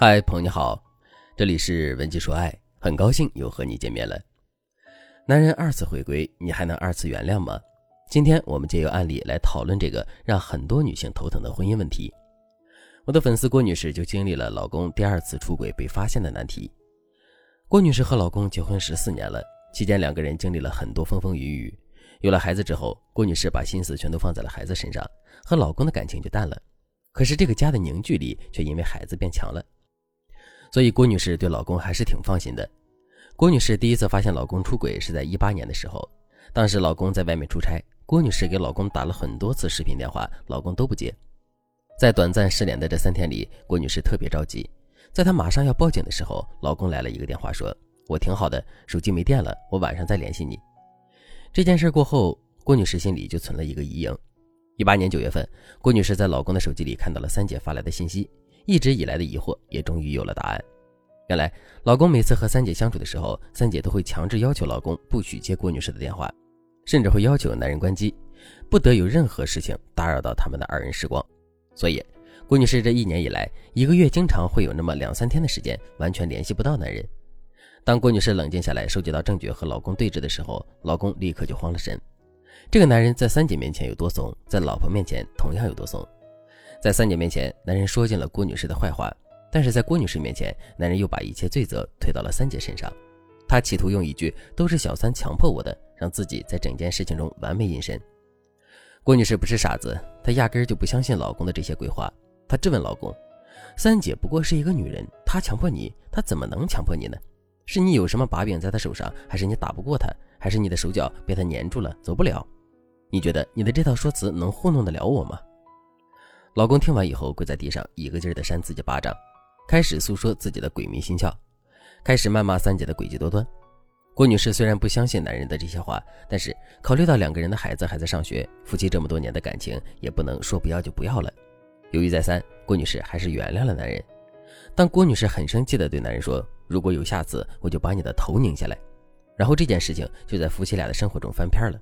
嗨，朋友你好，这里是文姬说爱，很高兴又和你见面了。男人二次回归，你还能二次原谅吗？今天我们借由案例来讨论这个让很多女性头疼的婚姻问题。我的粉丝郭女士就经历了老公第二次出轨被发现的难题。郭女士和老公结婚十四年了，期间两个人经历了很多风风雨雨。有了孩子之后，郭女士把心思全都放在了孩子身上，和老公的感情就淡了。可是这个家的凝聚力却因为孩子变强了。所以郭女士对老公还是挺放心的。郭女士第一次发现老公出轨是在一八年的时候，当时老公在外面出差，郭女士给老公打了很多次视频电话，老公都不接。在短暂失联的这三天里，郭女士特别着急。在她马上要报警的时候，老公来了一个电话，说：“我挺好的，手机没电了，我晚上再联系你。”这件事过后，郭女士心里就存了一个疑影。一八年九月份，郭女士在老公的手机里看到了三姐发来的信息。一直以来的疑惑也终于有了答案。原来，老公每次和三姐相处的时候，三姐都会强制要求老公不许接郭女士的电话，甚至会要求男人关机，不得有任何事情打扰到他们的二人时光。所以，郭女士这一年以来，一个月经常会有那么两三天的时间完全联系不到男人。当郭女士冷静下来，收集到证据和老公对峙的时候，老公立刻就慌了神。这个男人在三姐面前有多怂，在老婆面前同样有多怂。在三姐面前，男人说尽了郭女士的坏话，但是在郭女士面前，男人又把一切罪责推到了三姐身上。他企图用一句“都是小三强迫我的”，让自己在整件事情中完美隐身。郭女士不是傻子，她压根就不相信老公的这些鬼话。她质问老公：“三姐不过是一个女人，她强迫你，她怎么能强迫你呢？是你有什么把柄在她手上，还是你打不过她，还是你的手脚被她粘住了，走不了？你觉得你的这套说辞能糊弄得了我吗？”老公听完以后，跪在地上，一个劲儿地扇自己巴掌，开始诉说自己的鬼迷心窍，开始谩骂三姐的诡计多端。郭女士虽然不相信男人的这些话，但是考虑到两个人的孩子还在上学，夫妻这么多年的感情也不能说不要就不要了。犹豫再三，郭女士还是原谅了男人。但郭女士很生气地对男人说：“如果有下次，我就把你的头拧下来。”然后这件事情就在夫妻俩的生活中翻篇了，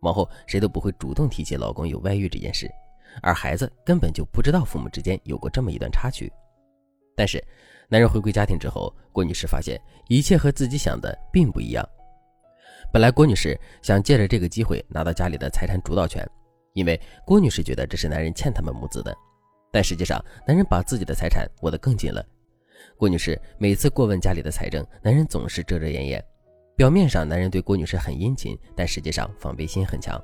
往后谁都不会主动提起老公有外遇这件事。而孩子根本就不知道父母之间有过这么一段插曲，但是男人回归家庭之后，郭女士发现一切和自己想的并不一样。本来郭女士想借着这个机会拿到家里的财产主导权，因为郭女士觉得这是男人欠他们母子的，但实际上男人把自己的财产握得更紧了。郭女士每次过问家里的财政，男人总是遮遮掩掩。表面上男人对郭女士很殷勤，但实际上防备心很强。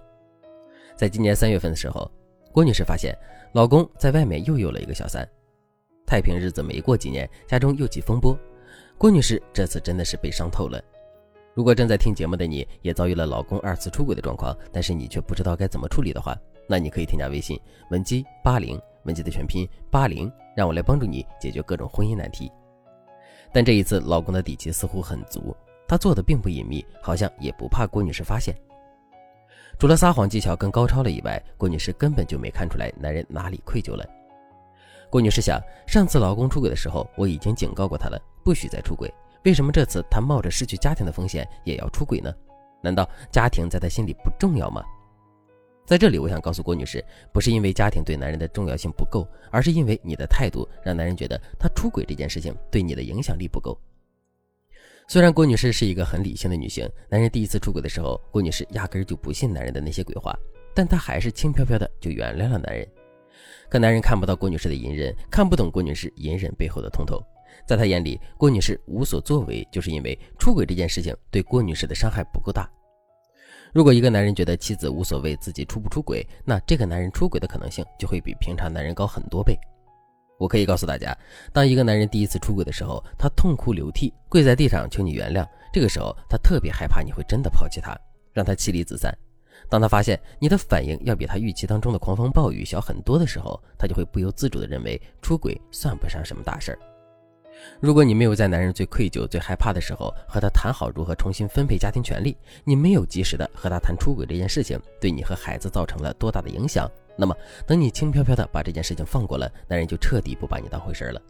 在今年三月份的时候。郭女士发现，老公在外面又有了一个小三。太平日子没过几年，家中又起风波。郭女士这次真的是被伤透了。如果正在听节目的你也遭遇了老公二次出轨的状况，但是你却不知道该怎么处理的话，那你可以添加微信文姬八零，文姬的全拼八零，让我来帮助你解决各种婚姻难题。但这一次，老公的底气似乎很足，他做的并不隐秘，好像也不怕郭女士发现。除了撒谎技巧更高超了以外，郭女士根本就没看出来男人哪里愧疚了。郭女士想，上次老公出轨的时候，我已经警告过他了，不许再出轨。为什么这次他冒着失去家庭的风险也要出轨呢？难道家庭在他心里不重要吗？在这里，我想告诉郭女士，不是因为家庭对男人的重要性不够，而是因为你的态度让男人觉得他出轨这件事情对你的影响力不够。虽然郭女士是一个很理性的女性，男人第一次出轨的时候，郭女士压根就不信男人的那些鬼话，但她还是轻飘飘的就原谅了男人。可男人看不到郭女士的隐忍，看不懂郭女士隐忍背后的通透，在他眼里，郭女士无所作为，就是因为出轨这件事情对郭女士的伤害不够大。如果一个男人觉得妻子无所谓自己出不出轨，那这个男人出轨的可能性就会比平常男人高很多倍。我可以告诉大家，当一个男人第一次出轨的时候，他痛哭流涕，跪在地上求你原谅。这个时候，他特别害怕你会真的抛弃他，让他妻离子散。当他发现你的反应要比他预期当中的狂风暴雨小很多的时候，他就会不由自主地认为出轨算不上什么大事儿。如果你没有在男人最愧疚、最害怕的时候和他谈好如何重新分配家庭权利，你没有及时的和他谈出轨这件事情对你和孩子造成了多大的影响。那么，等你轻飘飘的把这件事情放过了，男人就彻底不把你当回事了。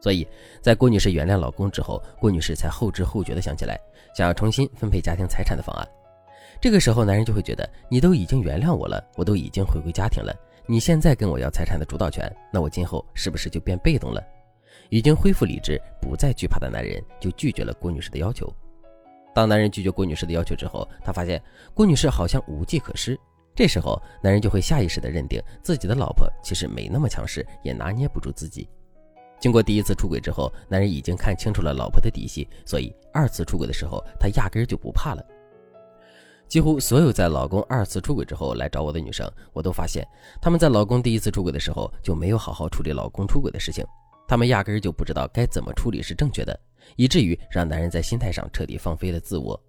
所以在郭女士原谅老公之后，郭女士才后知后觉的想起来，想要重新分配家庭财产的方案。这个时候，男人就会觉得你都已经原谅我了，我都已经回归家庭了，你现在跟我要财产的主导权，那我今后是不是就变被动了？已经恢复理智、不再惧怕的男人就拒绝了郭女士的要求。当男人拒绝郭女士的要求之后，他发现郭女士好像无计可施。这时候，男人就会下意识地认定自己的老婆其实没那么强势，也拿捏不住自己。经过第一次出轨之后，男人已经看清楚了老婆的底细，所以二次出轨的时候，他压根就不怕了。几乎所有在老公二次出轨之后来找我的女生，我都发现她们在老公第一次出轨的时候就没有好好处理老公出轨的事情，他们压根儿就不知道该怎么处理是正确的，以至于让男人在心态上彻底放飞了自我。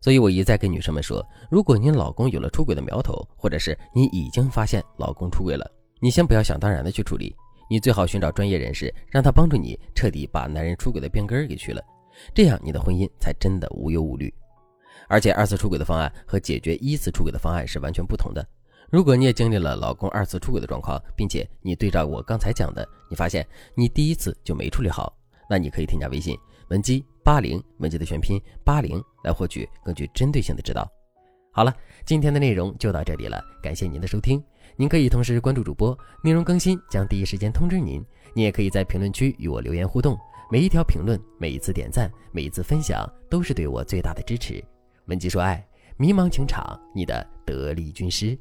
所以我一再跟女生们说，如果你老公有了出轨的苗头，或者是你已经发现老公出轨了，你先不要想当然的去处理，你最好寻找专业人士，让他帮助你彻底把男人出轨的病根儿给去了，这样你的婚姻才真的无忧无虑。而且二次出轨的方案和解决一次出轨的方案是完全不同的。如果你也经历了老公二次出轨的状况，并且你对照我刚才讲的，你发现你第一次就没处理好，那你可以添加微信文姬八零，文姬的全拼八零，来获取更具针对性的指导。好了，今天的内容就到这里了，感谢您的收听。您可以同时关注主播，内容更新将第一时间通知您。您也可以在评论区与我留言互动，每一条评论、每一次点赞、每一次分享，都是对我最大的支持。文姬说爱，迷茫情场，你的得力军师。